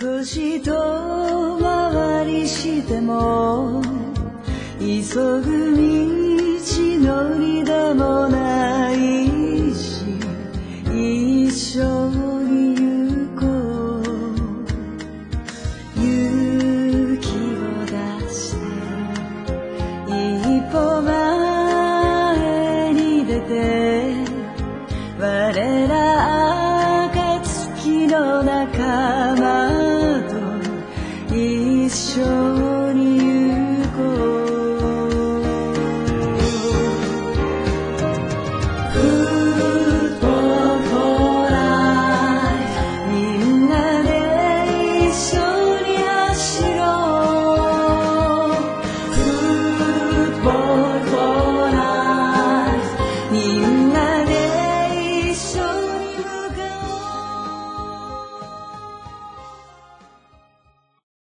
少し遠回りしても急ぐ道のりでもないし一緒に行こう。勇気を出して一歩前に出て我ら暁の仲間一緒に